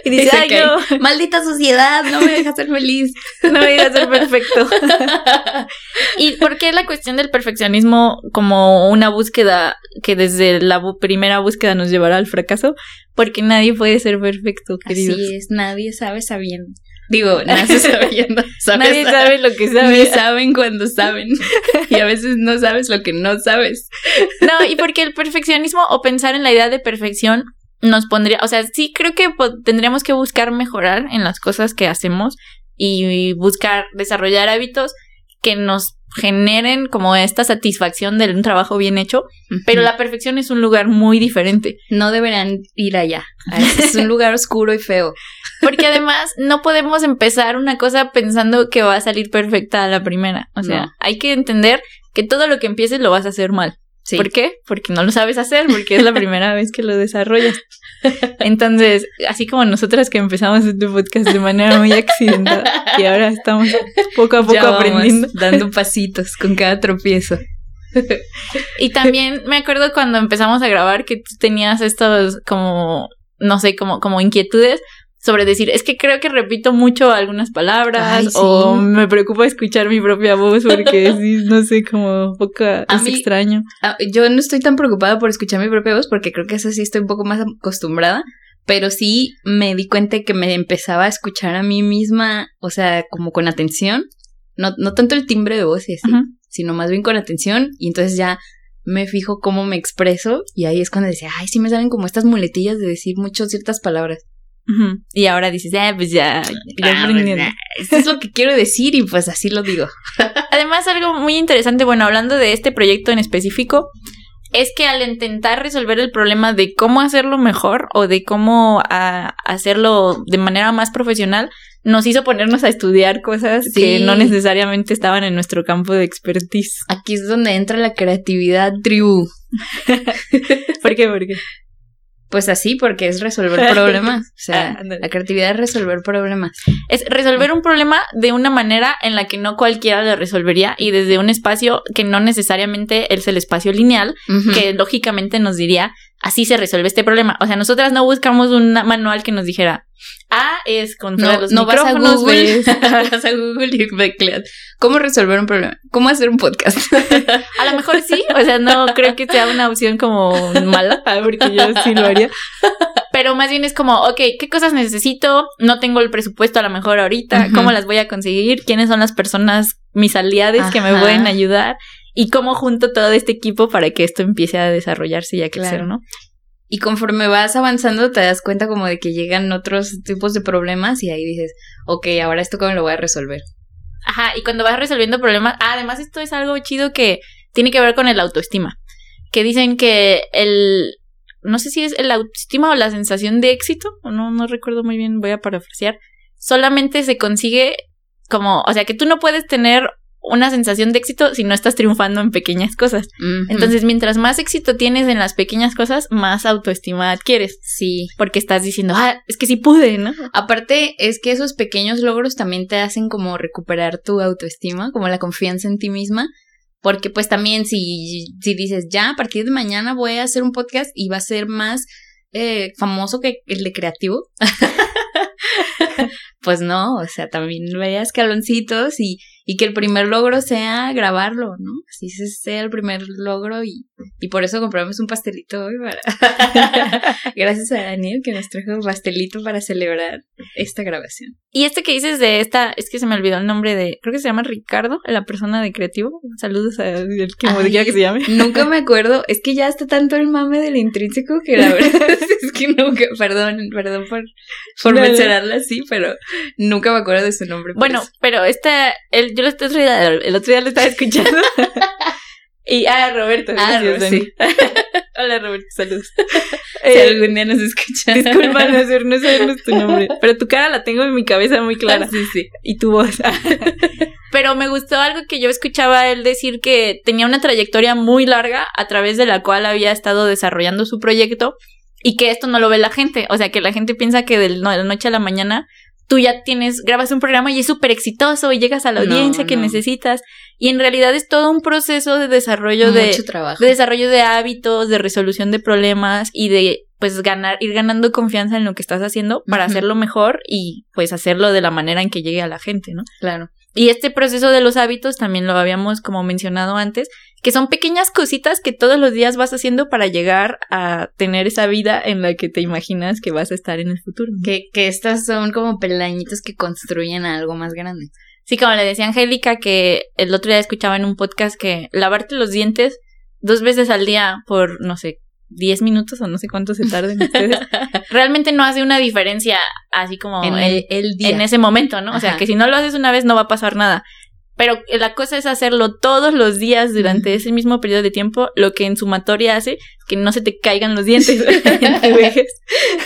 Y dice, ay, maldita sociedad, no me deja ser feliz. No me deja ser perfecto. ¿Y por qué la cuestión del perfeccionismo como una búsqueda que desde la primera búsqueda nos llevará al fracaso? Porque nadie puede ser perfecto, queridos. Así es, nadie sabe sabiendo. Digo, nadie sabiendo. nadie sabe lo que sabe. Ni saben cuando saben. Y a veces no sabes lo que no sabes. No, y porque el perfeccionismo o pensar en la idea de perfección nos pondría, o sea, sí creo que tendríamos que buscar mejorar en las cosas que hacemos y buscar desarrollar hábitos que nos generen como esta satisfacción de un trabajo bien hecho, pero la perfección es un lugar muy diferente. No deberán ir allá. Es un lugar oscuro y feo. Porque además no podemos empezar una cosa pensando que va a salir perfecta a la primera. O sea, hay que entender que todo lo que empieces lo vas a hacer mal. ¿Por qué? Porque no lo sabes hacer, porque es la primera vez que lo desarrollas. Entonces, así como nosotras que empezamos este podcast de manera muy accidentada y ahora estamos poco a poco aprendiendo. Dando pasitos con cada tropiezo. y también me acuerdo cuando empezamos a grabar que tú tenías estos como, no sé, como, como inquietudes sobre decir, es que creo que repito mucho algunas palabras o me preocupa escuchar mi propia voz porque no sé, como poca, es extraño. yo no estoy tan preocupada por escuchar mi propia voz porque creo que eso sí estoy un poco más acostumbrada, pero sí me di cuenta que me empezaba a escuchar a mí misma, o sea, como con atención, no, no tanto el timbre de voz y así, sino más bien con atención y entonces ya me fijo cómo me expreso y ahí es cuando decía, ay, sí me salen como estas muletillas de decir mucho ciertas palabras. Y ahora dices, ah, pues ya, ya ah. Pues Esto es lo que quiero decir y pues así lo digo. Además, algo muy interesante, bueno, hablando de este proyecto en específico, es que al intentar resolver el problema de cómo hacerlo mejor o de cómo ah, hacerlo de manera más profesional, nos hizo ponernos a estudiar cosas que no necesariamente estaban en nuestro campo de expertise. Aquí es donde entra la creatividad tribu. ¿Por qué? ¿Por qué? Pues así, porque es resolver problemas. O sea, ah, la creatividad es resolver problemas. Es resolver un problema de una manera en la que no cualquiera lo resolvería y desde un espacio que no necesariamente es el espacio lineal, que lógicamente nos diría, así se resuelve este problema. O sea, nosotras no buscamos un manual que nos dijera, A es contra no, los no vas a Google, vas a Google y ¿Cómo resolver un problema? ¿Cómo hacer un podcast? a lo mejor sí, o sea, no creo que sea una opción como mala, porque yo sí lo haría. Pero más bien es como, ok, ¿qué cosas necesito? No tengo el presupuesto a lo mejor ahorita, ¿cómo las voy a conseguir? ¿Quiénes son las personas, mis aliados que me pueden ayudar? Y cómo junto todo este equipo para que esto empiece a desarrollarse y a crecer, ¿no? Y conforme vas avanzando te das cuenta como de que llegan otros tipos de problemas y ahí dices, ok, ahora esto cómo lo voy a resolver. Ajá, y cuando vas resolviendo problemas, ah, además esto es algo chido que tiene que ver con el autoestima, que dicen que el, no sé si es el autoestima o la sensación de éxito, no, no recuerdo muy bien, voy a parafrasear, solamente se consigue como, o sea, que tú no puedes tener una sensación de éxito si no estás triunfando en pequeñas cosas. Entonces, mientras más éxito tienes en las pequeñas cosas, más autoestima adquieres. Sí. Porque estás diciendo, ah, es que sí pude, ¿no? Aparte, es que esos pequeños logros también te hacen como recuperar tu autoestima, como la confianza en ti misma. Porque pues también si, si dices, ya, a partir de mañana voy a hacer un podcast y va a ser más eh, famoso que el de creativo. pues no, o sea, también veas escaloncitos y y que el primer logro sea grabarlo, ¿no? Así sea el primer logro y, y por eso compramos un pastelito hoy para... Gracias a Daniel que nos trajo un pastelito para celebrar esta grabación. Y este que dices de esta, es que se me olvidó el nombre de, creo que se llama Ricardo, la persona de creativo. Saludos a el que me diga que se llame. Nunca me acuerdo, es que ya está tanto el mame del intrínseco que la verdad es que nunca, perdón, perdón por, por mencionarla así, pero nunca me acuerdo de su nombre. Bueno, pero esta, el, yo el otro día, el otro día lo estaba escuchando. y, ah, Roberto. Ah, sí. Hola, Roberto, saludos. si eh, algún día nos escuchan. Disculpa, no, no sabemos tu nombre. Pero tu cara la tengo en mi cabeza muy clara. sí, sí. Y tu voz. Pero me gustó algo que yo escuchaba él decir que tenía una trayectoria muy larga a través de la cual había estado desarrollando su proyecto y que esto no lo ve la gente. O sea, que la gente piensa que de la noche a la mañana tú ya tienes, grabas un programa y es súper exitoso y llegas a la audiencia que necesitas. Y en realidad es todo un proceso de desarrollo de, de desarrollo de hábitos, de resolución de problemas y de pues ganar, ir ganando confianza en lo que estás haciendo para hacerlo mejor y pues hacerlo de la manera en que llegue a la gente, ¿no? Claro. Y este proceso de los hábitos también lo habíamos como mencionado antes, que son pequeñas cositas que todos los días vas haciendo para llegar a tener esa vida en la que te imaginas que vas a estar en el futuro. Que, que estas son como peldañitos que construyen algo más grande. Sí, como le decía Angélica, que el otro día escuchaba en un podcast que lavarte los dientes dos veces al día por, no sé, 10 minutos o no sé cuánto se tarden ustedes, realmente no hace una diferencia así como en, el, día. en ese momento, ¿no? O sea, que si no lo haces una vez no va a pasar nada. Pero la cosa es hacerlo todos los días durante ese mismo periodo de tiempo, lo que en sumatoria hace que no se te caigan los dientes.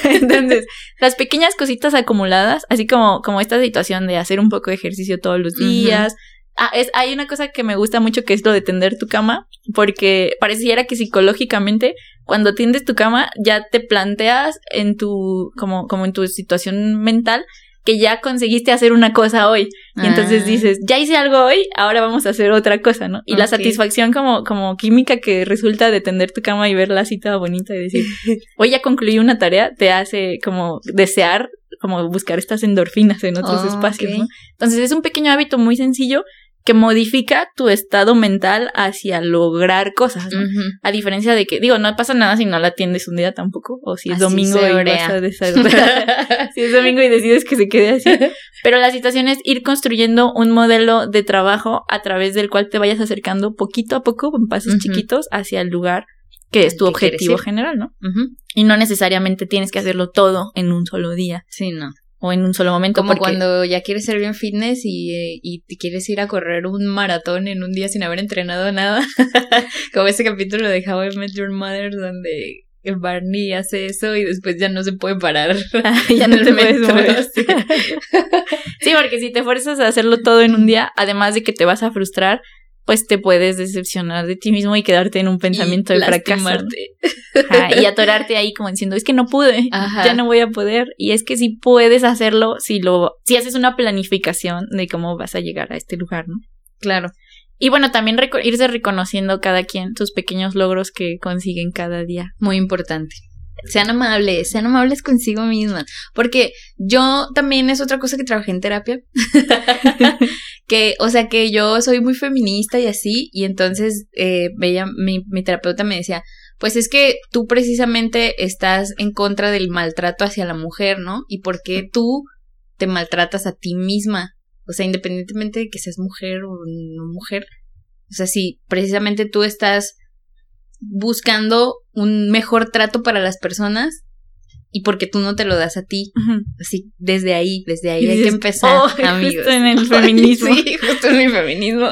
Entonces, las pequeñas cositas acumuladas, así como, como esta situación de hacer un poco de ejercicio todos los días. Ah, es, hay una cosa que me gusta mucho que es lo de tender tu cama, porque pareciera que psicológicamente cuando tiendes tu cama ya te planteas en tu, como, como en tu situación mental que ya conseguiste hacer una cosa hoy. Y entonces ah. dices, ya hice algo hoy, ahora vamos a hacer otra cosa, ¿no? Y la satisfacción como, como química que resulta de tender tu cama y ver la cita bonita y decir, hoy ya concluí una tarea, te hace como desear, como buscar estas endorfinas en otros espacios, ¿no? Entonces es un pequeño hábito muy sencillo que modifica tu estado mental hacia lograr cosas, ¿no? A diferencia de que, digo, no pasa nada si no la atiendes un día tampoco, o si es domingo y vas a si es domingo y decides que se quede así. Pero la situación es ir construyendo un modelo de trabajo a través del cual te vayas acercando poquito a poco, en pasos chiquitos, hacia el lugar que es tu objetivo general, ¿no? Y no necesariamente tienes que hacerlo todo en un solo día. Sí, no. O en un solo momento. Como cuando ya quieres ser bien fitness y, y te quieres ir a correr un maratón en un día sin haber entrenado nada. Como ese capítulo de How I Met Your Mother donde Barney hace eso y después ya no se puede parar. ya no te puedes mover. sí, porque si te fuerzas a hacerlo todo en un día, además de que te vas a frustrar, pues te puedes decepcionar de ti mismo y quedarte en un pensamiento de fracaso. y atorarte ahí como diciendo, es que no pude, ya no voy a poder. Y es que si puedes hacerlo, si lo, si haces una planificación de cómo vas a llegar a este lugar, ¿no? Claro. Y bueno, también irse reconociendo cada quien sus pequeños logros que consiguen cada día. Muy importante. Sean amables, sean amables consigo mismas. Porque yo también es otra cosa que trabajé en terapia. que, o sea, que yo soy muy feminista y así. Y entonces eh, mi, mi terapeuta me decía, pues es que tú precisamente estás en contra del maltrato hacia la mujer, ¿no? Y por qué tú te maltratas a ti misma. O sea, independientemente de que seas mujer o no mujer. O sea, si precisamente tú estás buscando un mejor trato para las personas y porque tú no te lo das a ti. Así, desde ahí, desde ahí hay que empezar, oh, amigos. Justo en el feminismo. sí, justo en el feminismo.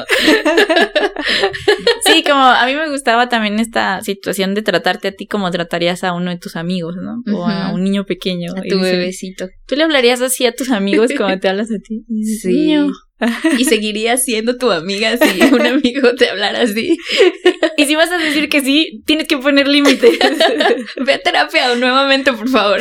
sí, como a mí me gustaba también esta situación de tratarte a ti como tratarías a uno de tus amigos, ¿no? O a un niño pequeño. A tu bebecito. ¿Tú le hablarías así a tus amigos como te hablas a ti? Sí. y seguirías siendo tu amiga si un amigo te hablara así. Y si vas a decir que sí, tienes que poner límites. Ve a terapia nuevamente, por favor.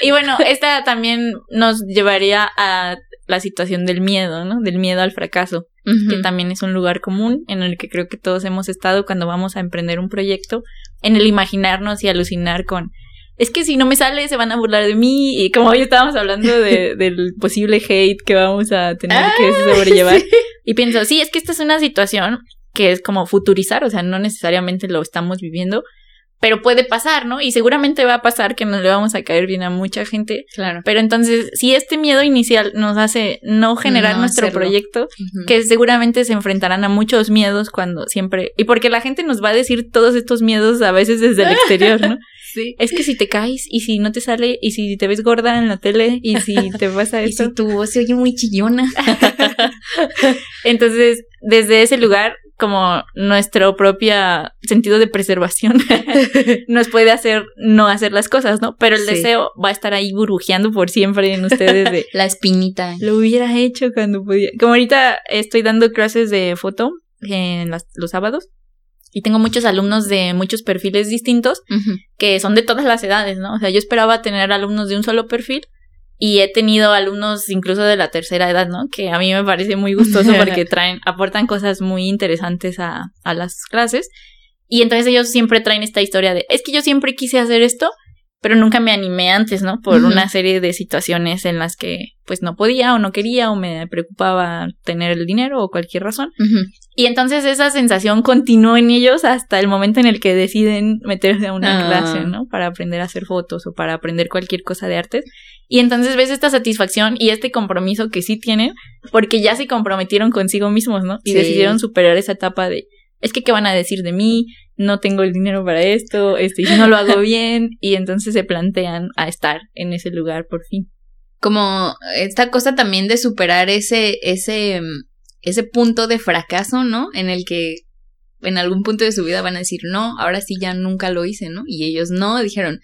Y bueno, esta también nos llevaría a la situación del miedo, ¿no? Del miedo al fracaso, que también es un lugar común en el que creo que todos hemos estado cuando vamos a emprender un proyecto, en el imaginarnos y alucinar con es que si no me sale se van a burlar de mí. Y como hoy estábamos hablando de, del posible hate que vamos a tener que ah, sobrellevar y pienso, sí, es que esta es una situación que es como futurizar, o sea, no necesariamente lo estamos viviendo, pero puede pasar, ¿no? Y seguramente va a pasar que nos le vamos a caer bien a mucha gente. Claro. Pero entonces, si este miedo inicial nos hace no generar nuestro proyecto, que seguramente se enfrentarán a muchos miedos cuando siempre, y porque la gente nos va a decir todos estos miedos a veces desde el exterior, ¿no? sí. Es que si te caes y si no te sale y si te ves gorda en la tele y si te pasa esto. y si tu voz se oye muy chillona. entonces, desde ese lugar como nuestro propio sentido de preservación nos puede hacer no hacer las cosas, ¿no? Pero el deseo va a estar ahí burbujeando por siempre en ustedes de... La espinita. Lo hubiera hecho cuando podía. Como ahorita estoy dando clases de foto en los sábados y tengo muchos alumnos de muchos perfiles distintos que son de todas las edades, ¿no? O sea, yo esperaba tener alumnos de un solo perfil y he tenido alumnos incluso de la tercera edad, ¿no? Que a mí me parece muy gustoso porque traen, aportan cosas muy interesantes a, a las clases. Y entonces ellos siempre traen esta historia de, es que yo siempre quise hacer esto, pero nunca me animé antes, ¿no? Por una serie de situaciones en las que pues no podía o no quería o me preocupaba tener el dinero o cualquier razón. Y entonces esa sensación continuó en ellos hasta el momento en el que deciden meterse a una ah. clase, ¿no? Para aprender a hacer fotos o para aprender cualquier cosa de artes. Y entonces ves esta satisfacción y este compromiso que sí tienen porque ya se comprometieron consigo mismos, ¿no? Y decidieron superar esa etapa de es que qué van a decir de mí, no tengo el dinero para esto, este, no lo hago bien, y entonces se plantean a estar en ese lugar por fin. Como esta cosa también de superar ese, ese, ese punto de fracaso, ¿no? En el que en algún punto de su vida van a decir, no, ahora sí ya nunca lo hice, ¿no? Y ellos no, dijeron,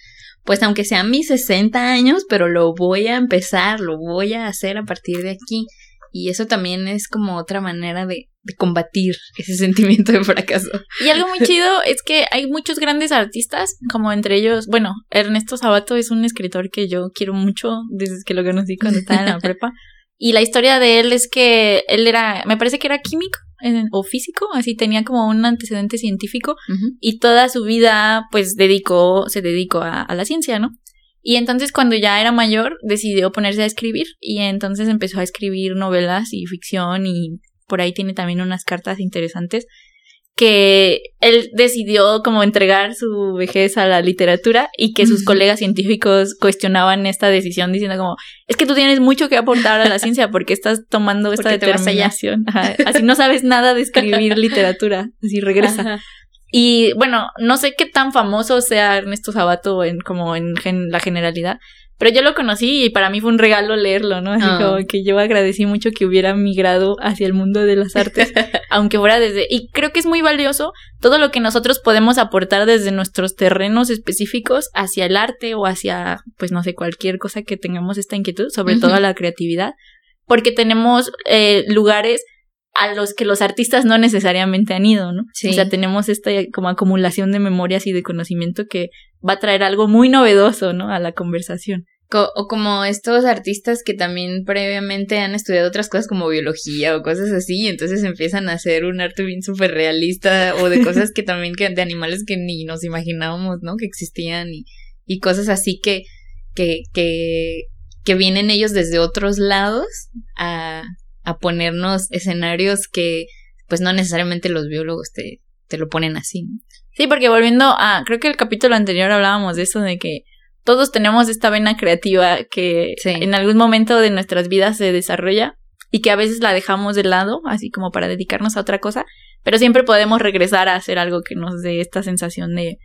pues aunque sean mis 60 años, pero lo voy a empezar, lo voy a hacer a partir de aquí. Y eso también es como otra manera de, de combatir ese sentimiento de fracaso. Y algo muy chido es que hay muchos grandes artistas, como entre ellos, bueno, Ernesto Sabato es un escritor que yo quiero mucho desde que lo conocí cuando estaba en la prepa. Y la historia de él es que él era, me parece que era químico o físico, así tenía como un antecedente científico y toda su vida pues dedicó, se dedicó a, a la ciencia, ¿no? Y entonces cuando ya era mayor decidió ponerse a escribir y entonces empezó a escribir novelas y ficción y por ahí tiene también unas cartas interesantes que él decidió como entregar su vejez a la literatura y que sus colegas científicos cuestionaban esta decisión diciendo como, es que tú tienes mucho que aportar a la ciencia porque estás tomando esta determinación. así no sabes nada de escribir literatura, así regresa. Y bueno, no sé qué tan famoso sea Ernesto Sabato en, como en la generalidad, pero yo lo conocí y para mí fue un regalo leerlo, ¿no? Así ah. como que yo agradecí mucho que hubiera migrado hacia el mundo de las artes, aunque fuera desde... Y creo que es muy valioso todo lo que nosotros podemos aportar desde nuestros terrenos específicos hacia el arte o hacia, pues no sé, cualquier cosa que tengamos esta inquietud, sobre todo la creatividad, porque tenemos eh, lugares a los que los artistas no necesariamente han ido, ¿no? O sea, tenemos esta como acumulación de memorias y de conocimiento que va a traer algo muy novedoso, ¿no? A la conversación. o como estos artistas que también previamente han estudiado otras cosas como biología o cosas así, y entonces empiezan a hacer un arte bien súper realista o de cosas que también que de animales que ni nos imaginábamos, ¿no? Que existían y, y cosas así que, que, que, que vienen ellos desde otros lados a, a ponernos escenarios que pues no necesariamente los biólogos te, te lo ponen así. Sí, porque volviendo a, creo que el capítulo anterior hablábamos de eso, de que todos tenemos esta vena creativa que en algún momento de nuestras vidas se desarrolla y que a veces la dejamos de lado, así como para dedicarnos a otra cosa, pero siempre podemos regresar a hacer algo que nos dé esta sensación de,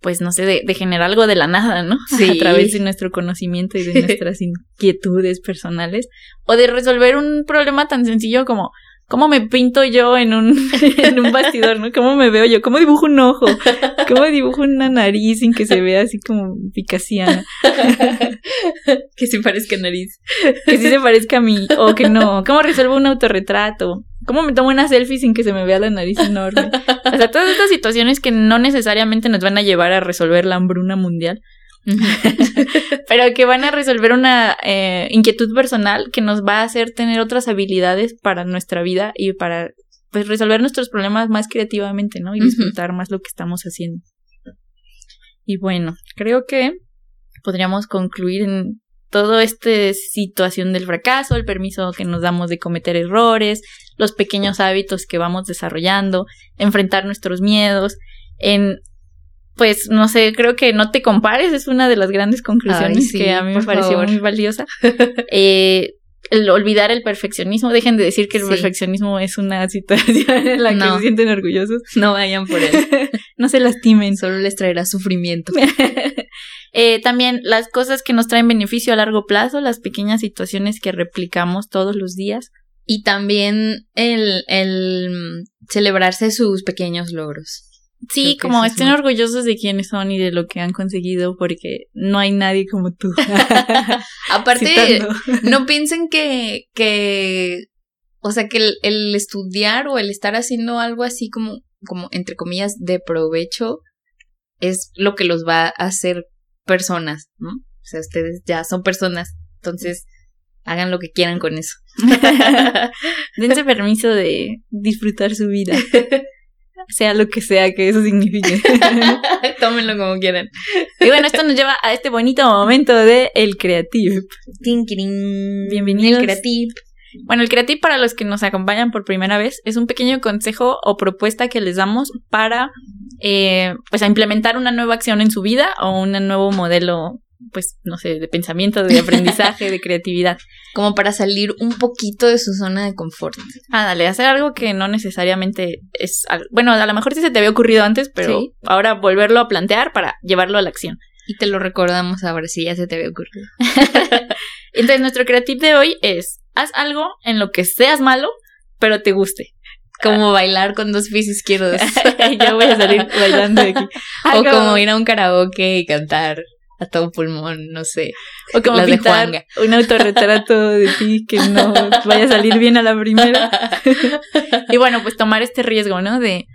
pues no sé, de, generar algo de la nada, ¿no? Sí. A través de nuestro conocimiento y de nuestras inquietudes personales. O de resolver un problema tan sencillo como cómo me pinto yo en un, en un bastidor, ¿no? ¿Cómo me veo yo? ¿Cómo dibujo un ojo? ¿Cómo dibujo una nariz sin que se vea así como picasiana? que sí parezca nariz. Que sí se parezca a mí o que no. ¿Cómo resuelvo un autorretrato? ¿Cómo me tomo una selfie sin que se me vea la nariz enorme? O sea, todas estas situaciones que no necesariamente nos van a llevar a resolver la hambruna mundial, pero que van a resolver una eh, inquietud personal que nos va a hacer tener otras habilidades para nuestra vida y para pues resolver nuestros problemas más creativamente, ¿no? Y disfrutar más lo que estamos haciendo. Y bueno, creo que podríamos concluir en toda esta situación del fracaso, el permiso que nos damos de cometer errores, los pequeños hábitos que vamos desarrollando, enfrentar nuestros miedos, en pues no sé, creo que no te compares, es una de las grandes conclusiones que a mí me pareció muy valiosa. eh, el olvidar el perfeccionismo, dejen de decir que el perfeccionismo es una situación en la que se sienten orgullosos. No vayan por él. no se lastimen. Solo les traerá sufrimiento. eh, también las cosas que nos traen beneficio a largo plazo, las pequeñas situaciones que replicamos todos los días. Y también el, el celebrarse sus pequeños logros. Sí, como estén orgullosos de quiénes son y de lo que han conseguido, porque no hay nadie como tú. Aparte, no piensen que, que, o sea, que el, estudiar o el estar haciendo algo así como, como, entre comillas, de provecho, es lo que los va a hacer personas, ¿no? O sea, ustedes ya son personas, entonces hagan lo que quieran con eso. Dense permiso de disfrutar su vida sea lo que sea que eso signifique. Tómenlo como quieran. Y bueno, esto nos lleva a este bonito momento de el Creative. Bienvenido. El Creative. Bueno, el Creative para los que nos acompañan por primera vez es un pequeño consejo o propuesta que les damos para eh, pues a implementar una nueva acción en su vida o un nuevo modelo pues, no sé, de pensamiento, de aprendizaje, de creatividad. Como para salir un poquito de su zona de confort. Ah, dale, hacer algo que no necesariamente es, bueno, a lo mejor sí se te había ocurrido antes, pero ahora volverlo a plantear para llevarlo a la acción. Y te lo recordamos ahora si ya se te había ocurrido. Entonces, nuestro creativo de hoy es, haz algo en lo que seas malo, pero te guste. Como bailar con dos pies izquierdos. ya voy a salir bailando de aquí. o como ir a un karaoke y cantar a todo pulmón, no sé. O como pintar un autorretrato de ti que no vaya a salir bien a la primera. y bueno, pues tomar este riesgo, ¿no? De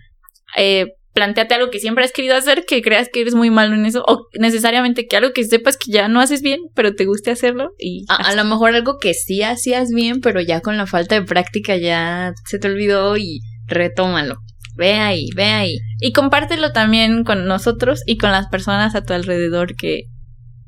eh, plantearte algo que siempre has querido hacer, que creas que eres muy malo en eso, o necesariamente que algo que sepas que ya no haces bien, pero te guste hacerlo. y A, a lo mejor algo que sí hacías bien, pero ya con la falta de práctica ya se te olvidó y retómalo. Ve ahí, ve ahí. Y compártelo también con nosotros y con las personas a tu alrededor que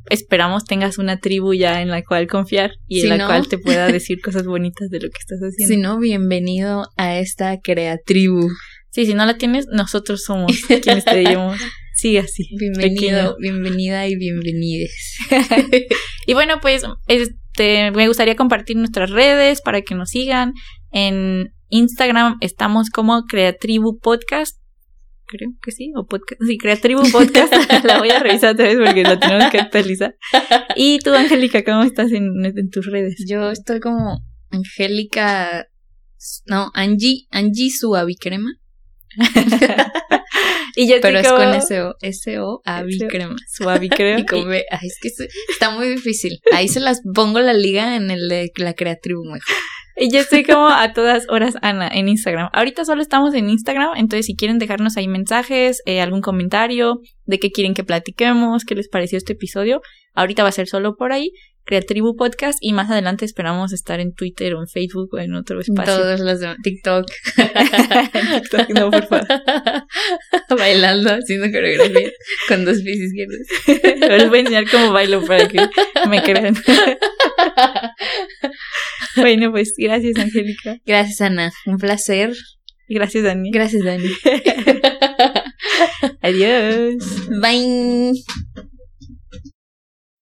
esperamos tengas una tribu ya en la cual confiar y en la cual te pueda decir cosas bonitas de lo que estás haciendo. Si no, bienvenido a esta tribu. Sí, si no la tienes, nosotros somos quienes te diremos. Sí, así. Bienvenido, bienvenida y bienvenides. y bueno, pues este, me gustaría compartir nuestras redes para que nos sigan. En Instagram estamos como Creatribu Podcast creo que sí, o podcast. Sí, Creatribu Podcast. la voy a revisar otra vez porque la tenemos que actualizar. Y tú, Angélica, ¿cómo estás en, en tus redes? Yo estoy como Angélica. No, Angie, Angie Suavicrema. y yo Pero es con S-O, S-O, Avicrema. Suavicrema. y con B. Ay, es que está muy difícil. Ahí se las pongo la liga en el de la Creatribu mejor. Y yo estoy como a todas horas, Ana, en Instagram. Ahorita solo estamos en Instagram, entonces si quieren dejarnos ahí mensajes, eh, algún comentario de qué quieren que platiquemos, qué les pareció este episodio, ahorita va a ser solo por ahí. Creatribu Podcast y más adelante esperamos estar en Twitter o en Facebook o en otro espacio. Todos los de TikTok. TikTok, no, por favor. Bailando, haciendo coreografía con dos pies izquierdos. Les voy a enseñar cómo bailo para que me crean. bueno, pues gracias, Angélica. Gracias, Ana. Un placer. Gracias, Dani. Gracias, Dani. Adiós. Bye.